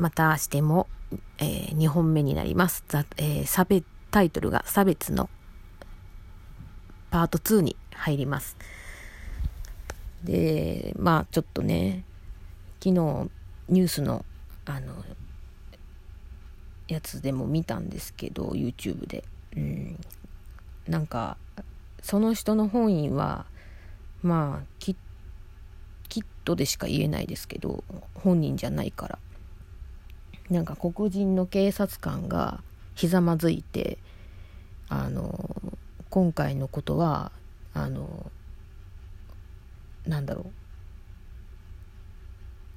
またしても、えー、2本目になります。えー、差別、タイトルが差別のパート2に入ります。で、まあちょっとね、昨日ニュースのあの、やつでも見たんですけど、YouTube で。うん、なんか、その人の本意は、まあ、きっとでしか言えないですけど、本人じゃないから。なんか黒人の警察官がひざまずいて、あの、今回のことは、あの、なんだろ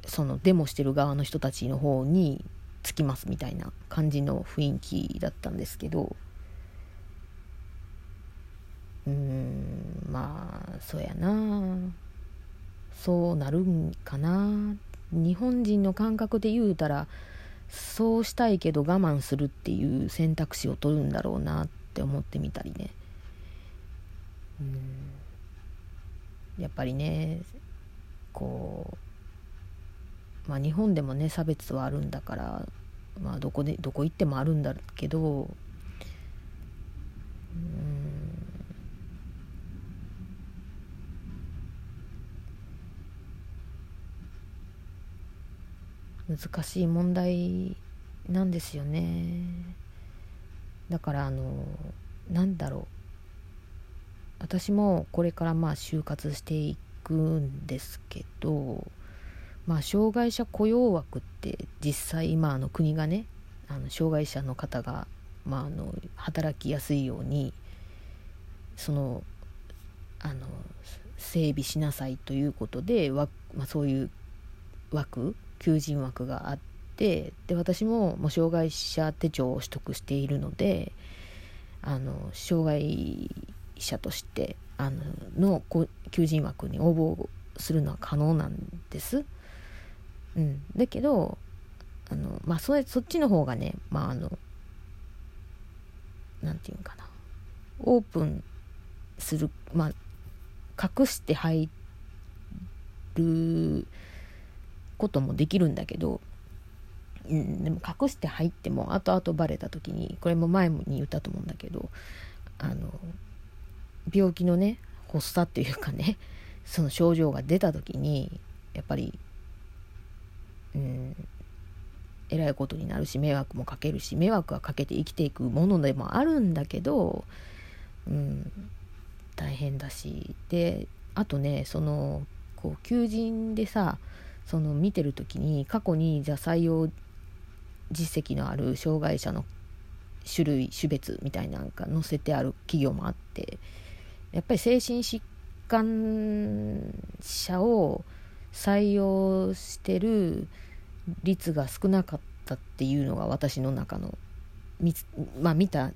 う。そのデモしてる側の人たちの方につきますみたいな感じの雰囲気だったんですけど、うん、まあ、そうやな。そうなるんかな。日本人の感覚で言うたら、そうしたいけど我慢するっていう選択肢を取るんだろうなって思ってみたりね。うん。やっぱりねこうまあ日本でもね差別はあるんだからまあどこでどこ行ってもあるんだけど難しい問題なんですよね。だからあのなんだろう。私もこれからまあ就活していくんですけどまあ障害者雇用枠って実際今あの国がねあの障害者の方がまああの働きやすいようにそのあの整備しなさいということでまあ、そういう枠求人枠があってで私ももう障害者手帳を取得しているのであの障害者としてあのの求人枠に応募するのは可能なんです。うん、だけどあの、まあ、それそっちの方がね、まあ、あのなんていうかなオープンする、まあ、隠して入ることもできるんだけど、うん、でも隠して入っても後々バレた時にこれも前に言ったと思うんだけどあの病気のね発作っていうかねその症状が出た時にやっぱりうんえらいことになるし迷惑もかけるし迷惑はかけて生きていくものでもあるんだけど、うん、大変だし。であとねそのこう求人でさその見てる時に過去にじゃあ採用実績のある障害者の種類種別みたいなんか載せてある企業もあってやっぱり精神疾患者を採用してる率が少なかったっていうのが私の中のまあ見た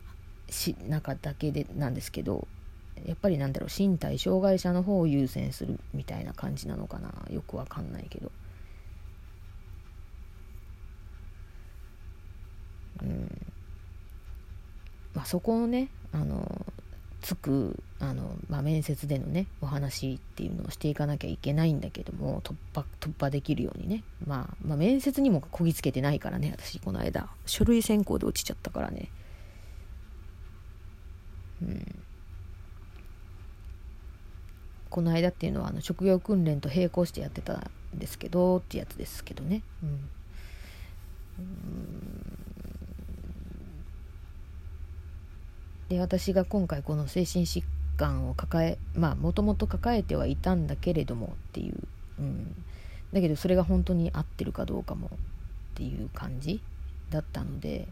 し中だけでなんですけどやっぱりなんだろう身体障害者の方を優先するみたいな感じなのかな。よくわかんないけど。うん。まあそこをねあのつくあの、まあ、面接でのねお話っていうのをしていかなきゃいけないんだけども突破突破できるようにね、まあ、まあ面接にもこぎつけてないからね私この間。書類選考で落ちちゃったからね。うんこの間っていうのはあの職業訓練と並行してやってたんですけどってやつですけどね。うん、で私が今回この精神疾患を抱えまあもともと抱えてはいたんだけれどもっていう、うん、だけどそれが本当に合ってるかどうかもっていう感じだったので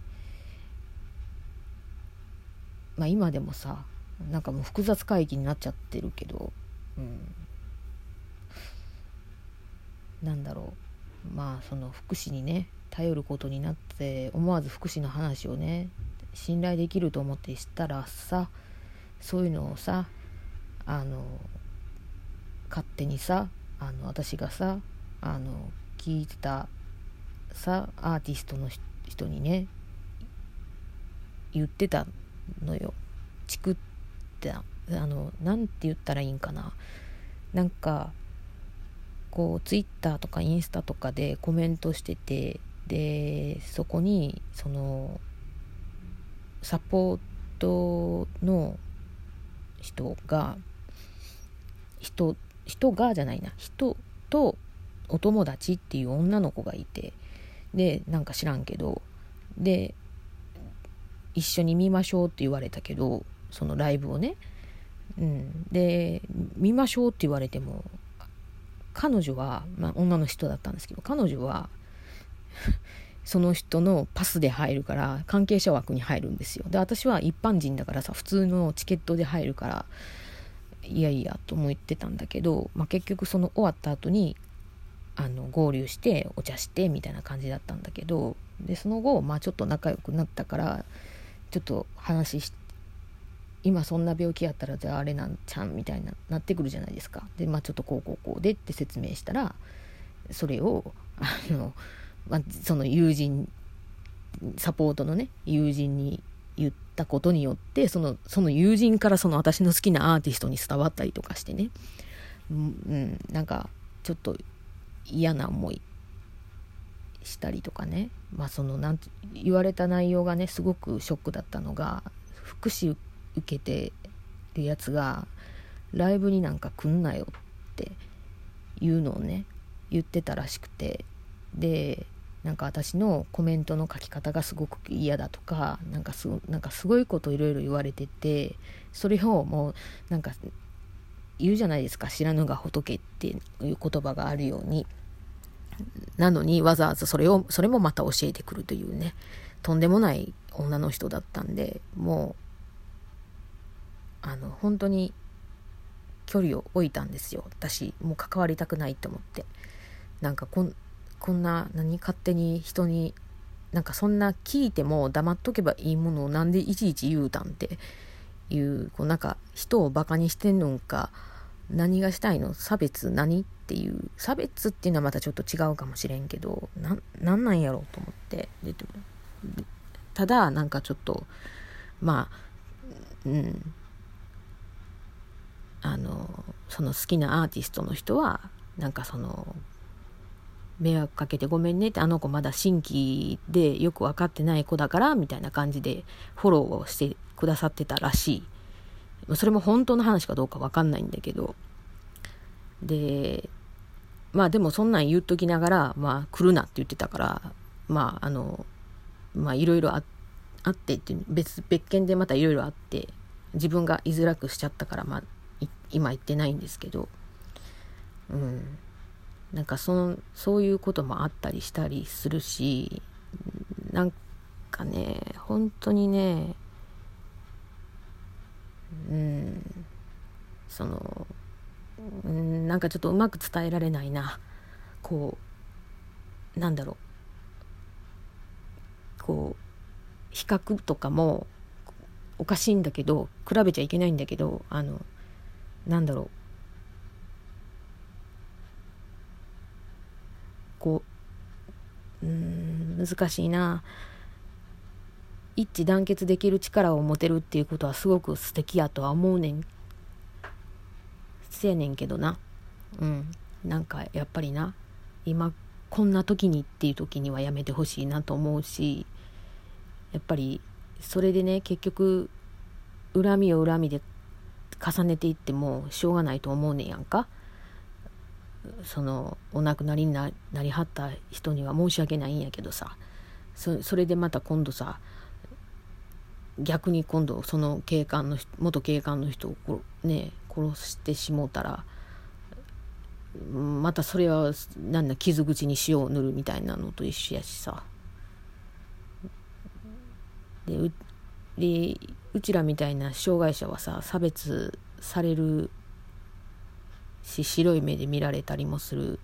まあ今でもさなんかもう複雑会議になっちゃってるけどうん、なんだろう。まあその福祉にね頼ることになって思わず福祉の話をね信頼できると思って知ったらさそういうのをさあの勝手にさあの私がさあの聞いてたさアーティストの人にね言ってたのよ。チクってあの何て言ったらいいんかな。なんかこうツイッターとかインスタとかでコメントしててでそこにそのサポートの人が人人がじゃないな。人とお友達っていう女の子がいてでなんか知らんけどで一緒に見ましょうって言われたけどそのライブをね、うん、で見ましょうって言われても彼女は、まあ、女の人だったんですけど彼女は その人のパスで入るから関係者枠に入るんですよ。で私は一般人だからさ普通のチケットで入るからいやいやと思ってたんだけど、まあ、結局その終わった後にあの合流してお茶してみたいな感じだったんだけどでその後、まあ、ちょっと仲良くなったからちょっと話して今そんな病気やったらじゃああれなんちゃんみたいななってくるじゃないですか。でまあちょっとこうこうこうでって説明したらそれをあの、まあ、その友人サポートのね友人に言ったことによってそのその友人からその私の好きなアーティストに伝わったりとかしてね、うん、なんかちょっと嫌な思いしたりとかね。まあそのなん言われた内容がねすごくショックだったのが福祉受けてるやつがライブになんか来んなよっていうのをね言ってたらしくて。でなんか私のコメントの書き方がすごく嫌だとかなんかすなんかすごいこといろいろ言われててそれをもうなんか言うじゃないですか知らぬが仏っていう言葉があるように。なのにわざわざそれをそれもまた教えてくるというねとんでもない女の人だったんでもうあの本当に距離を置いたんですよ。私もう関わりたくないと思って。なんかこんこんな何勝手に人になんかそんな聞いても黙っとけばいいものをなんでいちいち言うたんっていうこうなんか人をバカにしてんのか何がしたいの？差別何っていう差別っていうのはまたちょっと違うかもしれんけどななんなんやろうと思って。ただなんかちょっとまあうん。あのその好きなアーティストの人はなんかその迷惑かけてごめんねってあの子まだ新規でよく分かってない子だからみたいな感じでフォローをしてくださってたらしい。それも本当の話かどうか分かんないんだけど。でまあでもそんなん言っときながらまあ来るなって言ってたからまああのまあいろいろあってって別別件でまたいろいろあって自分が居づらくしちゃったからまあ今言ってないんですけどうん。なんかそのそういうこともあったりしたりするしなんかね本当にねうん。そのうんなんかちょっとうまく伝えられないな。こうなんだろう。こう比較とかもおかしいんだけど比べちゃいけないんだけどあのなんだろう。こううん難しいな。一致団結できる力を持てるっていうことはすごく素敵やとは思うねん。せやねんけどな。うん。なんかやっぱりな。今こんな時にっていう時にはやめてほしいなと思うしやっぱりそれでね結局恨みを恨みで重ねていってもしょうがないと思うねんやんか。そのお亡くなりになりはった人には申し訳ないんやけどさ。そそれでまた今度さ逆に今度その警官の元警官の人をね殺してしもうたらまたそれはなんだ傷口に塩を塗るみたいなのと一緒やしさ。でうでうちらみたいな障害者はさ差別されるし白い目で見られたりもする。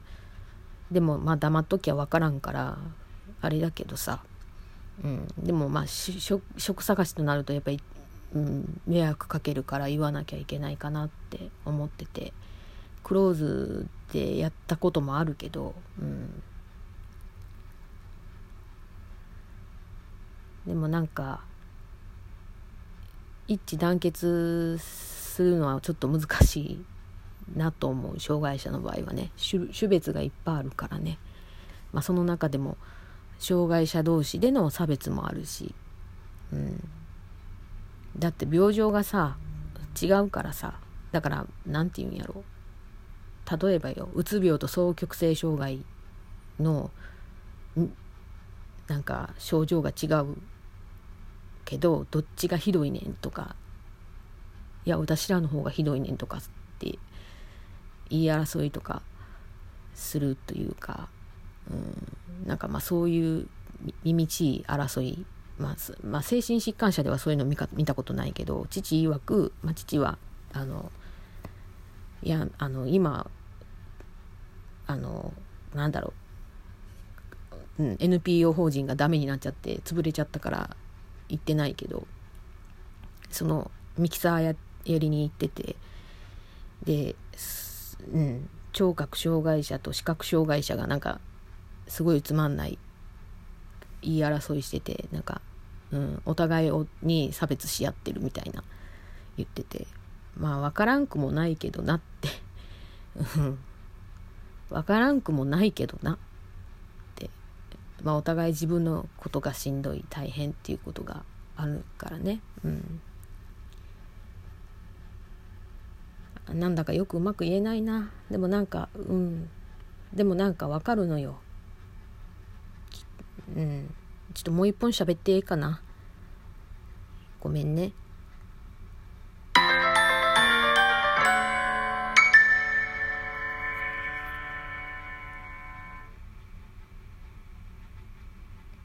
でもまあ黙っときゃ分からんからあれだけどさ、うん、でもまあ職探しとなるとやっぱり、うん、迷惑かけるから言わなきゃいけないかなって思ってて。クローズでやったこともあるけど、うん、でもなんか一致団結するのはちょっと難しいなと思う障害者の場合はね。種別がいっぱいあるからね、まあ、その中でも障害者同士での差別もあるし、うん、だって病状がさ違うからさ。だから何て言うんやろ。例えばようつ病と双極性障害のなんか症状が違うけどどっちがひどいねんとかいや私らの方がひどいねんとかって言い争いとかするというか、うん、なんかまあそういうみみちい争い、まあ、まあ、精神疾患者ではそういうの見か見たことないけど父曰く、まあ、父はあのいやあの今あのなんだろう、うん、NPO 法人がダメになっちゃって潰れちゃったから行ってないけどそのミキサーややりに行ってて。で、うん、聴覚障害者と視覚障害者がなんかすごいつまんない言い争いしててなんか、うん、お互いに差別し合ってるみたいな言ってて。まあ分からんくもないけどなって。分からんくもないけどな。まあお互い自分のことがしんどい大変っていうことがあるからね。うん。なんだかよくうまく言えないな。でもなんかうん。でもなんかわかるのよ。うん。ちょっともう一本喋っていいかな。ごめんね。